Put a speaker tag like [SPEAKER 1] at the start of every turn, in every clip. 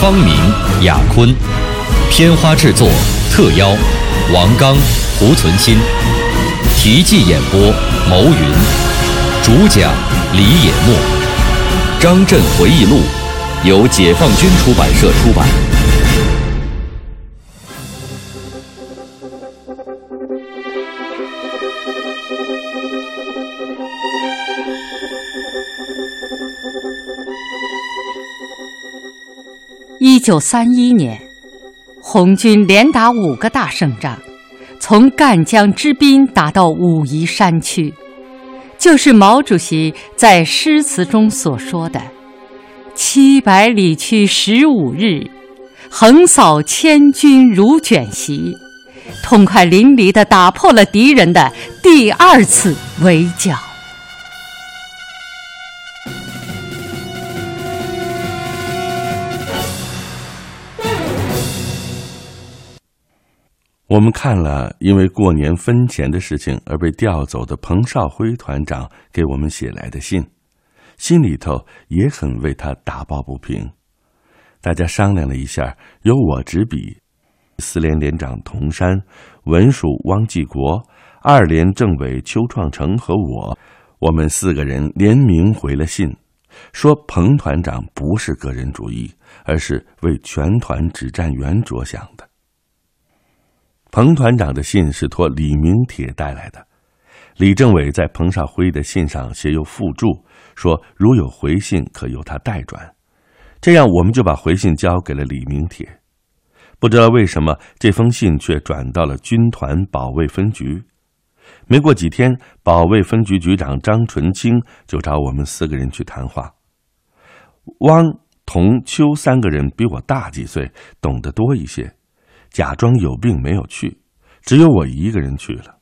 [SPEAKER 1] 方明、雅坤，片花制作特邀王刚、胡存新，题记演播牟云，主讲李野墨，《张震回忆录》由解放军出版社出版。
[SPEAKER 2] 九三一年，红军连打五个大胜仗，从赣江之滨打到武夷山区，就是毛主席在诗词中所说的“七百里驱十五日，横扫千军如卷席”，痛快淋漓地打破了敌人的第二次围剿。
[SPEAKER 3] 我们看了因为过年分钱的事情而被调走的彭少辉团长给我们写来的信，心里头也很为他打抱不平。大家商量了一下，由我执笔，四连连长童山、文署汪继国、二连政委邱创成和我，我们四个人联名回了信，说彭团长不是个人主义，而是为全团指战员着想的。彭团长的信是托李明铁带来的，李政委在彭少辉的信上写有附注，说如有回信可由他代转，这样我们就把回信交给了李明铁。不知道为什么这封信却转到了军团保卫分局。没过几天，保卫分局局长张纯清就找我们四个人去谈话。汪、童、邱三个人比我大几岁，懂得多一些。假装有病没有去，只有我一个人去了。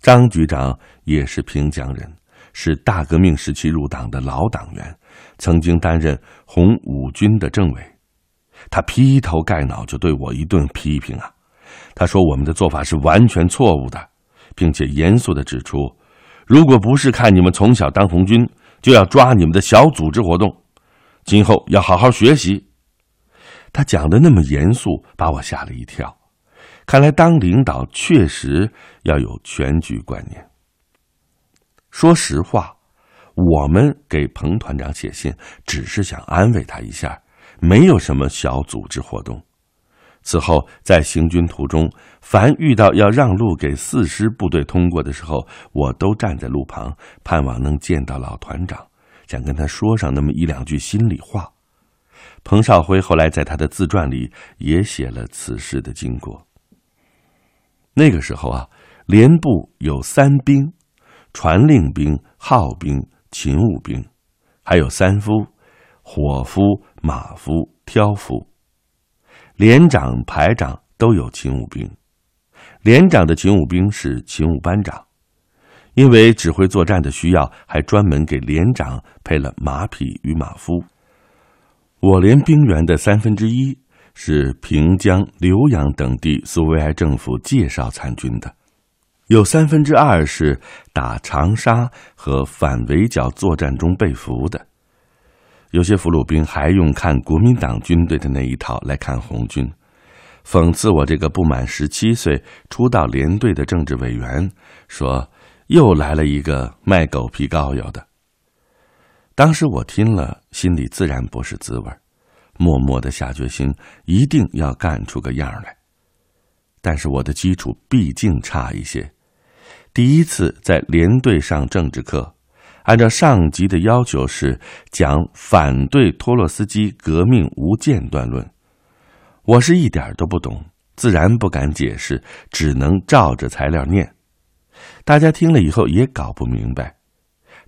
[SPEAKER 3] 张局长也是平江人，是大革命时期入党的老党员，曾经担任红五军的政委。他劈头盖脑就对我一顿批评啊！他说我们的做法是完全错误的，并且严肃的指出，如果不是看你们从小当红军，就要抓你们的小组织活动，今后要好好学习。他讲的那么严肃，把我吓了一跳。看来当领导确实要有全局观念。说实话，我们给彭团长写信，只是想安慰他一下，没有什么小组织活动。此后在行军途中，凡遇到要让路给四师部队通过的时候，我都站在路旁，盼望能见到老团长，想跟他说上那么一两句心里话。彭少辉后来在他的自传里也写了此事的经过。那个时候啊，连部有三兵：传令兵、号兵、勤务兵，还有三夫：伙夫、马夫、挑夫。连长、排长都有勤务兵。连长的勤务兵是勤务班长，因为指挥作战的需要，还专门给连长配了马匹与马夫。我连兵员的三分之一是平江、浏阳等地苏维埃政府介绍参军的，有三分之二是打长沙和反围剿作战中被俘的。有些俘虏兵还用看国民党军队的那一套来看红军，讽刺我这个不满十七岁初到连队的政治委员，说又来了一个卖狗皮膏药的。当时我听了，心里自然不是滋味默默的下决心，一定要干出个样来。但是我的基础毕竟差一些，第一次在连队上政治课，按照上级的要求是讲反对托洛斯基革命无间断论，我是一点都不懂，自然不敢解释，只能照着材料念。大家听了以后也搞不明白，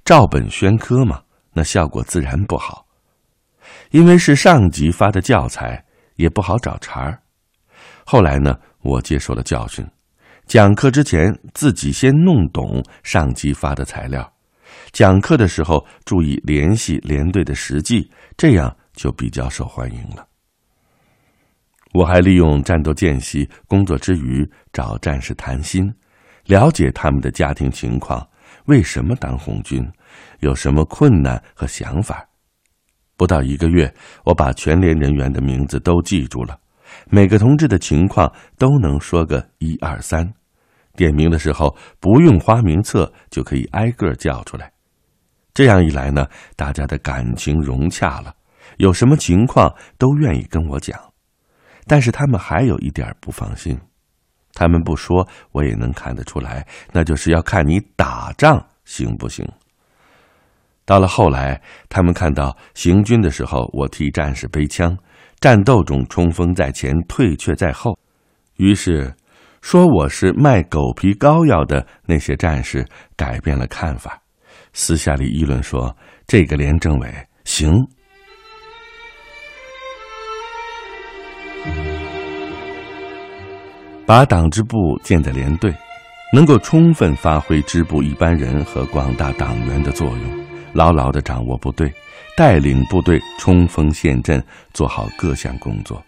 [SPEAKER 3] 照本宣科嘛。那效果自然不好，因为是上级发的教材，也不好找茬儿。后来呢，我接受了教训，讲课之前自己先弄懂上级发的材料，讲课的时候注意联系连队的实际，这样就比较受欢迎了。我还利用战斗间隙工作之余找战士谈心，了解他们的家庭情况，为什么当红军，有什么困难和想法。不到一个月，我把全连人员的名字都记住了，每个同志的情况都能说个一二三。点名的时候不用花名册，就可以挨个叫出来。这样一来呢，大家的感情融洽了，有什么情况都愿意跟我讲。但是他们还有一点不放心，他们不说我也能看得出来，那就是要看你打仗行不行。到了后来，他们看到行军的时候我替战士背枪，战斗中冲锋在前，退却在后，于是说我是卖狗皮膏药的那些战士改变了看法，私下里议论说这个连政委行。把党支部建在连队，能够充分发挥支部一般人和广大党员的作用，牢牢地掌握部队，带领部队冲锋陷阵，做好各项工作。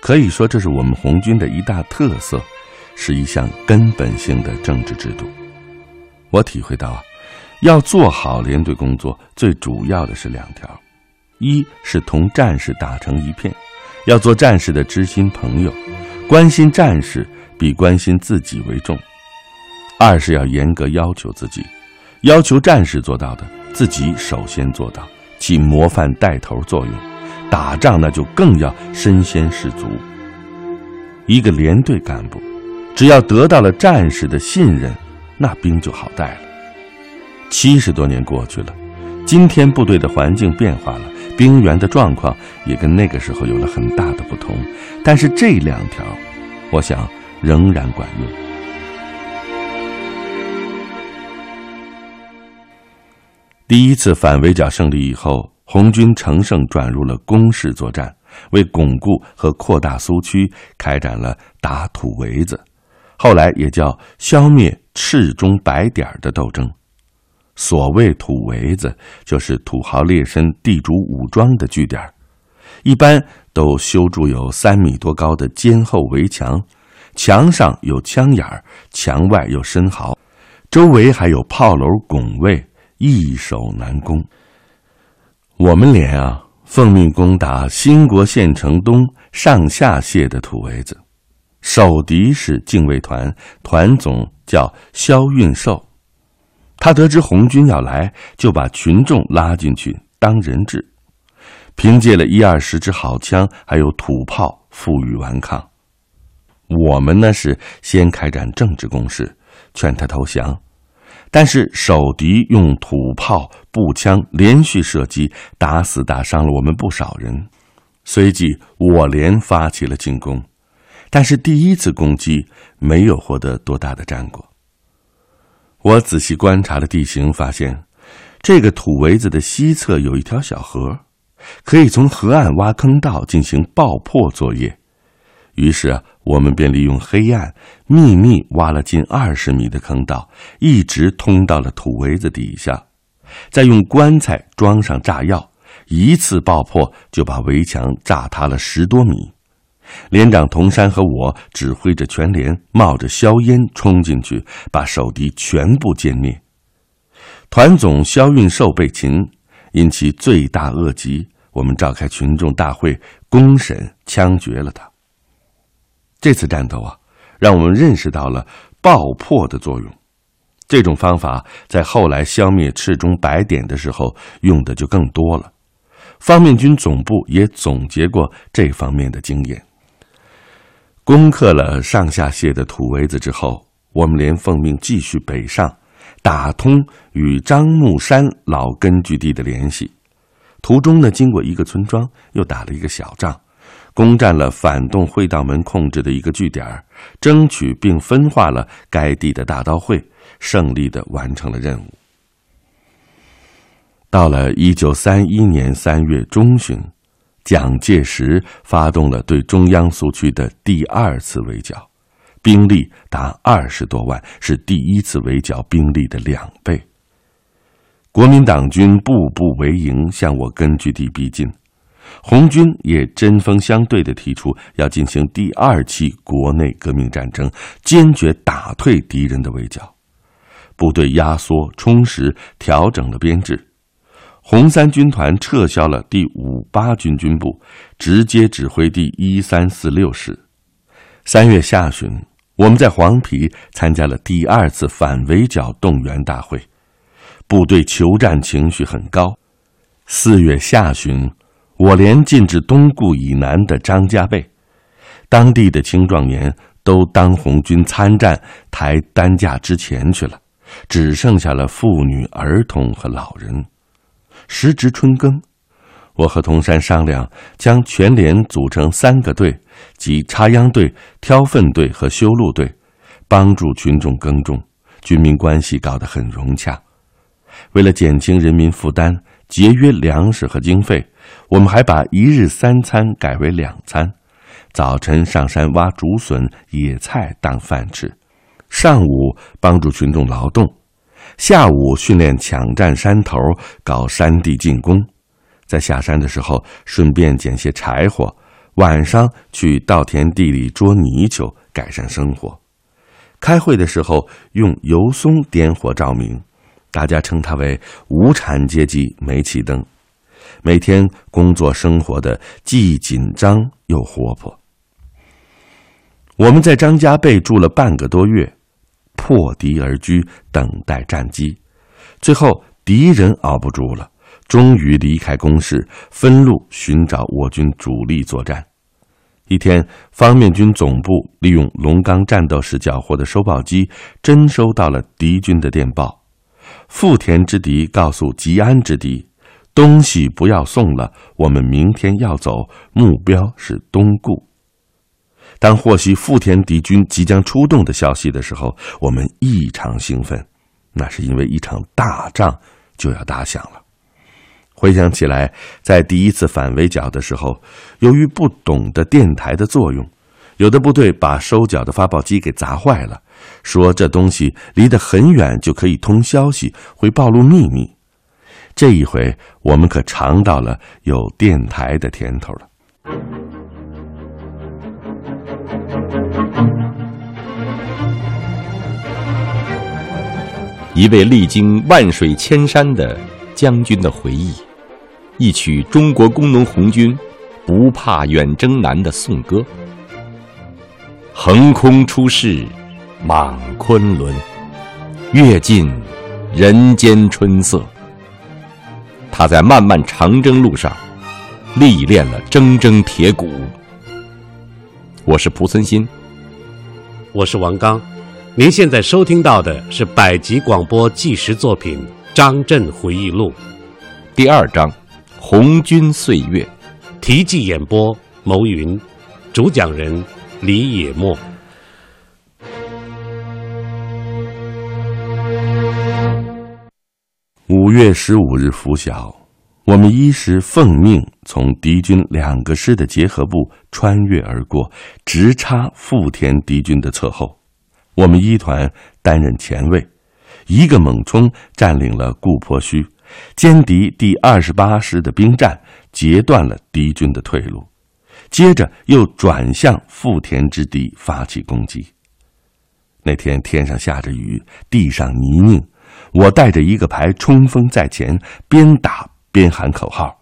[SPEAKER 3] 可以说，这是我们红军的一大特色，是一项根本性的政治制度。我体会到啊，要做好连队工作，最主要的是两条：一是同战士打成一片，要做战士的知心朋友。关心战士比关心自己为重。二是要严格要求自己，要求战士做到的，自己首先做到，起模范带头作用。打仗那就更要身先士卒。一个连队干部，只要得到了战士的信任，那兵就好带了。七十多年过去了，今天部队的环境变化了。兵员的状况也跟那个时候有了很大不同，但是这两条，我想仍然管用。第一次反围剿胜利以后，红军乘胜转入了攻势作战，为巩固和扩大苏区，开展了打土围子，后来也叫消灭赤中白点的斗争。所谓土围子，就是土豪劣绅、地主武装的据点，一般都修筑有三米多高的坚厚围墙，墙上有枪眼儿，墙外有深壕，周围还有炮楼拱卫，易守难攻。我们连啊，奉命攻打兴国县城东上下械的土围子，守敌是禁卫团，团总叫肖运寿。他得知红军要来，就把群众拉进去当人质，凭借了一二十支好枪，还有土炮，负隅顽抗。我们呢是先开展政治攻势，劝他投降，但是守敌用土炮、步枪连续射击，打死打伤了我们不少人。随即我连发起了进攻，但是第一次攻击没有获得多大的战果。我仔细观察了地形，发现这个土围子的西侧有一条小河，可以从河岸挖坑道进行爆破作业。于是，我们便利用黑暗，秘密挖了近二十米的坑道，一直通到了土围子底下，再用棺材装上炸药，一次爆破就把围墙炸塌了十多米。连长童山和我指挥着全连，冒着硝烟冲进去，把守敌全部歼灭。团总肖运寿被擒，因其罪大恶极，我们召开群众大会公审枪决了他。这次战斗啊，让我们认识到了爆破的作用。这种方法在后来消灭赤中白点的时候用的就更多了。方面军总部也总结过这方面的经验。攻克了上下械的土围子之后，我们连奉命继续北上，打通与樟木山老根据地的联系。途中呢，经过一个村庄，又打了一个小仗，攻占了反动会道门控制的一个据点，争取并分化了该地的大刀会，胜利的完成了任务。到了一九三一年三月中旬，蒋介石发动了对中央苏区的第二次围剿，兵力达二十多万，是第一次围剿兵力的两倍。国民党军步步为营，向我根据地逼近。红军也针锋相对地提出要进行第二期国内革命战争，坚决打退敌人的围剿。部队压缩、充实、调整了编制。红三军团撤销了第五八军军部，直接指挥第一三四六师。三月下旬，我们在黄陂参加了第二次反围剿动员大会，部队求战情绪很高。四月下旬。我连进至东固以南的张家背，当地的青壮年都当红军参战抬担架之前去了，只剩下了妇女、儿童和老人。时值春耕，我和童山商量，将全连组成三个队，即插秧队、挑粪队和修路队，帮助群众耕种，军民关系搞得很融洽。为了减轻人民负担，节约粮食和经费。我们还把一日三餐改为两餐，早晨上山挖竹笋、野菜当饭吃，上午帮助群众劳动，下午训练抢占山头、搞山地进攻，在下山的时候顺便捡些柴火，晚上去稻田地里捉泥鳅，改善生活。开会的时候用油松点火照明，大家称它为无产阶级煤气灯。每天工作生活的既紧张又活泼。我们在张家背住了半个多月，破敌而居，等待战机。最后敌人熬不住了，终于离开工事，分路寻找我军主力作战。一天，方面军总部利用龙岗战斗时缴获的收报机，真收到了敌军的电报：富田之敌告诉吉安之敌。东西不要送了，我们明天要走，目标是东固。当获悉富田敌军即将出动的消息的时候，我们异常兴奋，那是因为一场大仗就要打响了。回想起来，在第一次反围剿的时候，由于不懂得电台的作用，有的部队把收缴的发报机给砸坏了，说这东西离得很远就可以通消息，会暴露秘密。这一回，我们可尝到了有电台的甜头了。
[SPEAKER 1] 一位历经万水千山的将军的回忆，一曲中国工农红军不怕远征难的颂歌。横空出世，莽昆仑，阅尽人间春色。他在漫漫长征路上历练了铮铮铁骨。我是蒲存昕，
[SPEAKER 4] 我是王刚。您现在收听到的是百集广播纪实作品《张震回忆录》
[SPEAKER 1] 第二章《红军岁月》，
[SPEAKER 4] 题记演播牟云，主讲人李野墨。
[SPEAKER 3] 月十五日拂晓，我们一时奉命从敌军两个师的结合部穿越而过，直插富田敌军的侧后。我们一团担任前卫，一个猛冲占领了固坡圩，歼敌第二十八师的兵站，截断了敌军的退路。接着又转向富田之地发起攻击。那天天上下着雨，地上泥泞。我带着一个排冲锋在前，边打边喊口号：“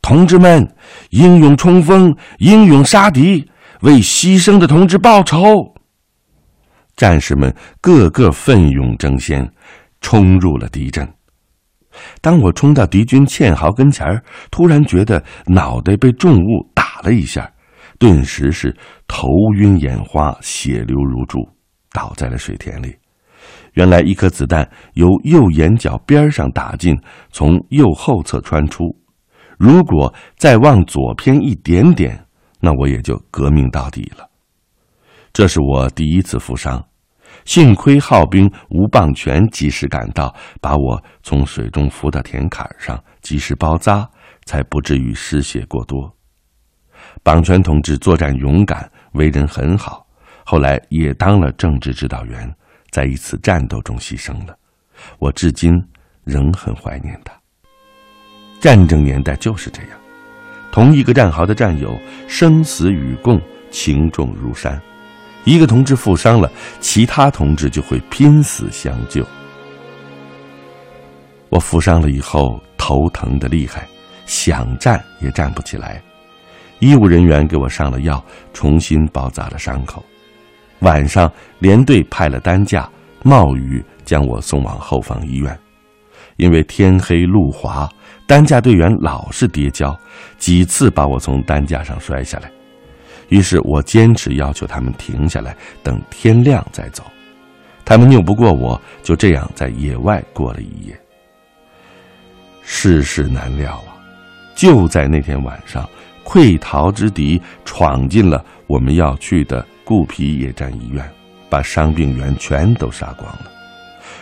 [SPEAKER 3] 同志们，英勇冲锋，英勇杀敌，为牺牲的同志报仇！”战士们个个奋勇争先，冲入了敌阵。当我冲到敌军堑壕跟前突然觉得脑袋被重物打了一下，顿时是头晕眼花，血流如注，倒在了水田里。原来一颗子弹由右眼角边上打进，从右后侧穿出。如果再往左偏一点点，那我也就革命到底了。这是我第一次负伤，幸亏号兵吴棒全及时赶到，把我从水中扶到田坎上，及时包扎，才不至于失血过多。榜全同志作战勇敢，为人很好，后来也当了政治指导员，在一次战斗中牺牲了。我至今仍很怀念他。战争年代就是这样，同一个战壕的战友，生死与共，情重如山。一个同志负伤了，其他同志就会拼死相救。我负伤了以后，头疼的厉害，想站也站不起来。医务人员给我上了药，重新包扎了伤口。晚上，连队派了担架，冒雨将我送往后方医院。因为天黑路滑，担架队员老是跌跤，几次把我从担架上摔下来。于是我坚持要求他们停下来，等天亮再走。他们拗不过我，就这样在野外过了一夜。世事难料啊！就在那天晚上，溃逃之敌闯进了我们要去的布皮野战医院，把伤病员全都杀光了。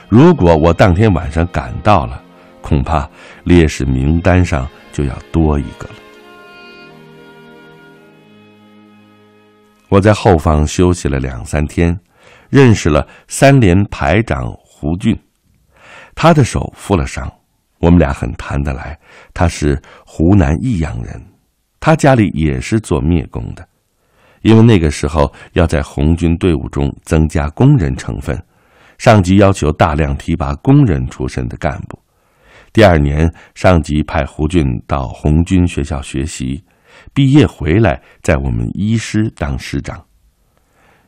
[SPEAKER 3] 如果我当天晚上赶到了，恐怕烈士名单上就要多一个了。我在后方休息了两三天，认识了三连排长胡俊，他的手负了伤，我们俩很谈得来。他是湖南益阳人，他家里也是做灭工的，因为那个时候要在红军队伍中增加工人成分，上级要求大量提拔工人出身的干部。第二年，上级派胡俊到红军学校学习。毕业回来，在我们一师当师长。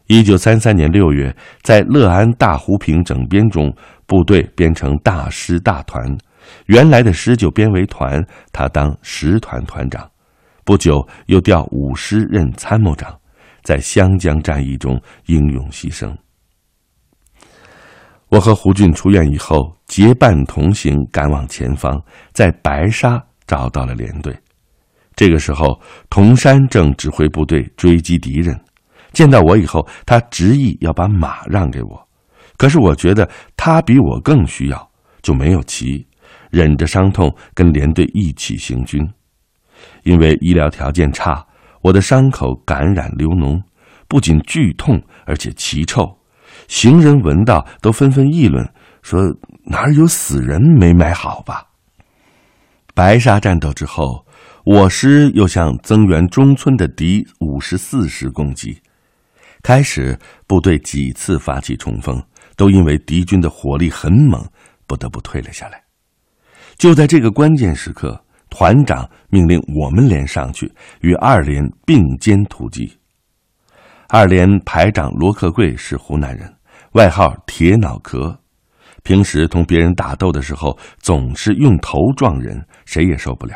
[SPEAKER 3] 一九三三年六月，在乐安大湖坪整编中，部队编成大师大团，原来的师就编为团，他当十团团长。不久，又调五师任参谋长，在湘江战役中英勇牺牲。我和胡俊出院以后，结伴同行，赶往前方，在白沙找到了连队。这个时候，童山正指挥部队追击敌人，见到我以后，他执意要把马让给我。可是我觉得他比我更需要，就没有骑，忍着伤痛跟连队一起行军。因为医疗条件差，我的伤口感染流脓，不仅剧痛，而且奇臭，行人闻到都纷纷议论，说哪有死人没埋好吧？白沙战斗之后。我师又向增援中村的敌五十四师攻击，开始部队几次发起冲锋，都因为敌军的火力很猛，不得不退了下来。就在这个关键时刻，团长命令我们连上去与二连并肩突击。二连排长罗克贵是湖南人，外号“铁脑壳”，平时同别人打斗的时候总是用头撞人，谁也受不了。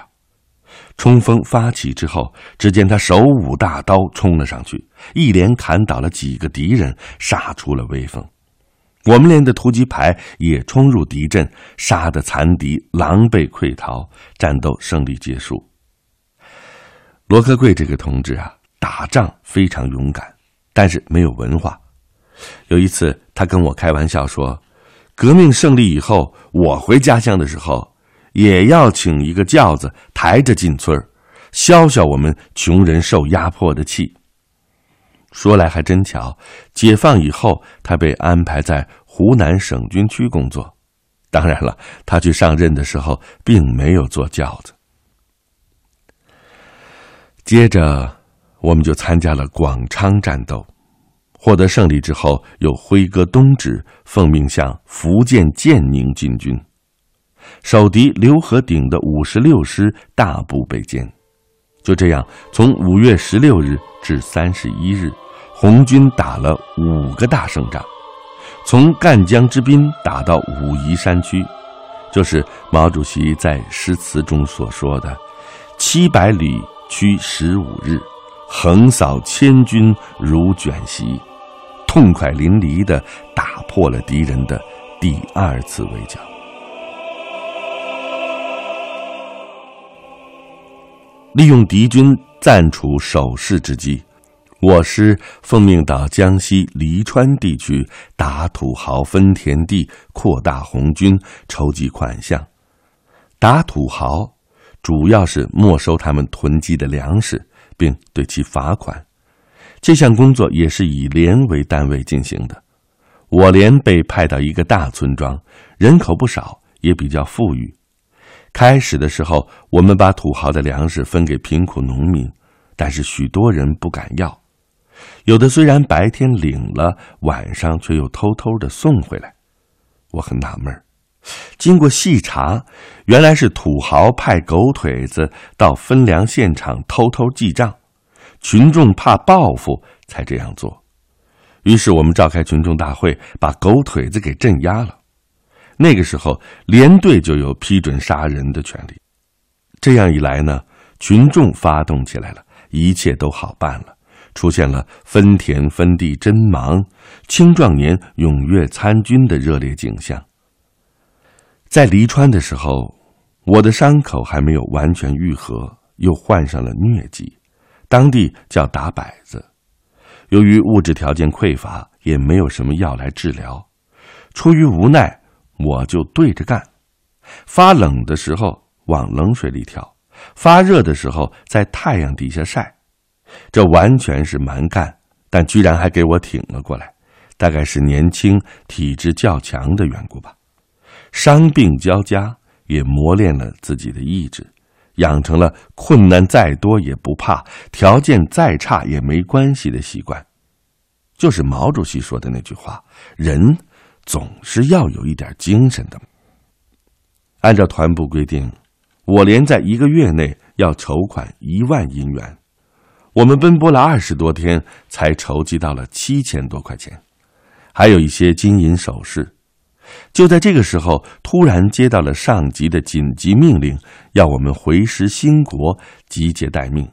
[SPEAKER 3] 冲锋发起之后，只见他手舞大刀冲了上去，一连砍倒了几个敌人，杀出了威风。我们连的突击排也冲入敌阵，杀得残敌狼狈溃逃，战斗胜利结束。罗克贵这个同志啊，打仗非常勇敢，但是没有文化。有一次，他跟我开玩笑说：“革命胜利以后，我回家乡的时候。”也要请一个轿子抬着进村儿消消我们穷人受压迫的气。说来还真巧，解放以后，他被安排在湖南省军区工作。当然了，他去上任的时候，并没有坐轿子。接着，我们就参加了广昌战斗，获得胜利之后，又挥戈东指，奉命向福建建宁进军。守敌刘和鼎的五十六师大部被歼，就这样，从五月十六日至三十一日，红军打了五个大胜仗，从赣江之滨打到武夷山区，就是毛主席在诗词中所说的“七百里驱十五日，横扫千军如卷席”，痛快淋漓地打破了敌人的第二次围剿。利用敌军暂处守势之机，我师奉命到江西黎川地区打土豪分田地，扩大红军，筹集款项。打土豪主要是没收他们囤积的粮食，并对其罚款。这项工作也是以连为单位进行的。我连被派到一个大村庄，人口不少，也比较富裕。开始的时候，我们把土豪的粮食分给贫苦农民，但是许多人不敢要。有的虽然白天领了，晚上却又偷偷的送回来。我很纳闷经过细查，原来是土豪派狗腿子到分粮现场偷偷记账，群众怕报复才这样做。于是我们召开群众大会，把狗腿子给镇压了。那个时候，连队就有批准杀人的权利。这样一来呢，群众发动起来了，一切都好办了，出现了分田分地真忙，青壮年踊跃参军的热烈景象。在黎川的时候，我的伤口还没有完全愈合，又患上了疟疾，当地叫打摆子。由于物质条件匮乏，也没有什么药来治疗，出于无奈，我就对着干。发冷的时候往冷水里跳，发热的时候在太阳底下晒，这完全是蛮干，但居然还给我挺了过来，大概是年轻、体质较强的缘故吧。伤病交加，也磨练了自己的意志。养成了困难再多也不怕，条件再差也没关系的习惯，就是毛主席说的那句话：“人总是要有一点精神的。”按照团部规定，我连在一个月内要筹款一万银元，我们奔波了二十多天才筹集到了七千多块钱，还有一些金银首饰。就在这个时候，突然接到了上级的紧急命令，要我们回师兴国，集结待命。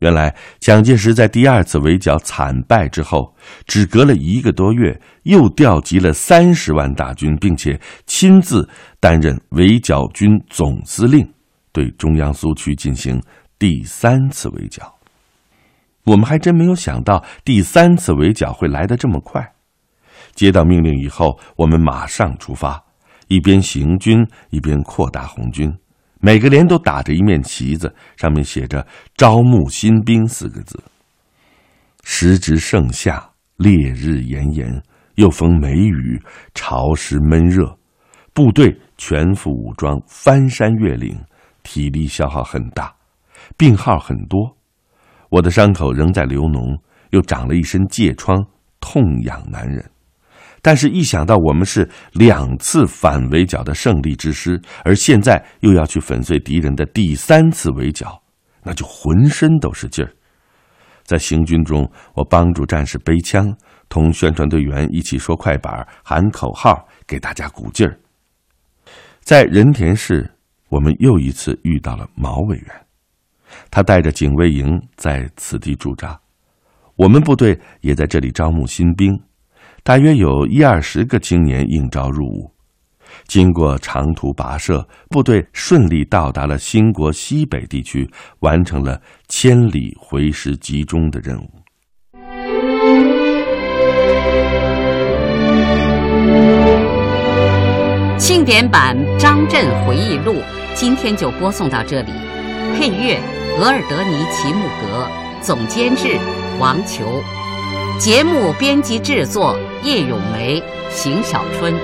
[SPEAKER 3] 原来蒋介石在第二次围剿惨败之后，只隔了一个多月，又调集了三十万大军，并且亲自担任围剿军总司令，对中央苏区进行第三次围剿。我们还真没有想到，第三次围剿会来得这么快。接到命令以后，我们马上出发，一边行军一边扩大红军。每个连都打着一面旗子，上面写着“招募新兵”四个字。时值盛夏，烈日炎炎，又逢梅雨，潮湿闷热，部队全副武装，翻山越岭，体力消耗很大，病号很多。我的伤口仍在流脓，又长了一身疥疮，痛痒难忍。但是，一想到我们是两次反围剿的胜利之师，而现在又要去粉碎敌人的第三次围剿，那就浑身都是劲儿。在行军中，我帮助战士背枪，同宣传队员一起说快板、喊口号，给大家鼓劲儿。在仁田市，我们又一次遇到了毛委员，他带着警卫营在此地驻扎，我们部队也在这里招募新兵。大约有一二十个青年应招入伍，经过长途跋涉，部队顺利到达了兴国西北地区，完成了千里回师集中的任务。
[SPEAKER 2] 庆典版张震回忆录今天就播送到这里，配乐额尔德尼齐木格，总监制王球。节目编辑制作：叶咏梅、邢小春。